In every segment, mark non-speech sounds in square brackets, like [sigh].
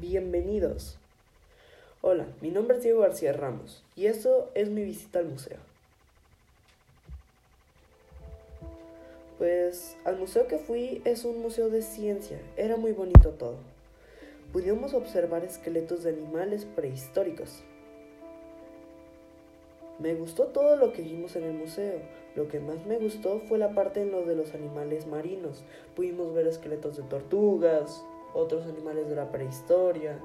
bienvenidos. Hola, mi nombre es Diego García Ramos y esto es mi visita al museo. Pues al museo que fui es un museo de ciencia, era muy bonito todo. Pudimos observar esqueletos de animales prehistóricos. Me gustó todo lo que vimos en el museo. Lo que más me gustó fue la parte en lo de los animales marinos. Pudimos ver esqueletos de tortugas, otros animales de la prehistoria.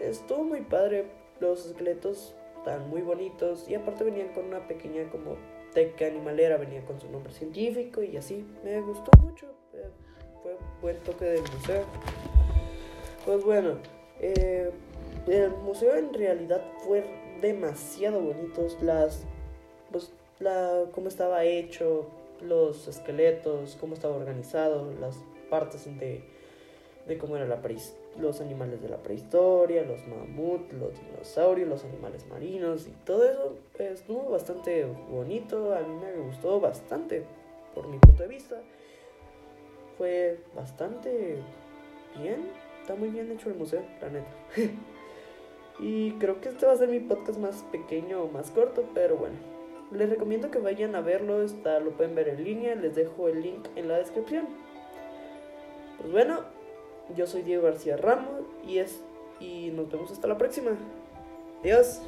Estuvo muy padre, los esqueletos están muy bonitos y aparte venían con una pequeña como teca animalera, venía con su nombre científico y así. Me gustó mucho, eh, fue buen toque del museo. Pues bueno, eh, el museo en realidad fue demasiado bonito. Las, pues, la, cómo estaba hecho, los esqueletos, cómo estaba organizado, las partes de de cómo eran los animales de la prehistoria, los mamuts, los dinosaurios, los animales marinos y todo eso estuvo bastante bonito, a mí me gustó bastante por mi punto de vista. Fue bastante bien, está muy bien hecho el museo, la neta. [laughs] y creo que este va a ser mi podcast más pequeño o más corto, pero bueno. Les recomiendo que vayan a verlo, está, lo pueden ver en línea, les dejo el link en la descripción. Pues bueno, yo soy Diego García Ramos y es y nos vemos hasta la próxima. Adiós.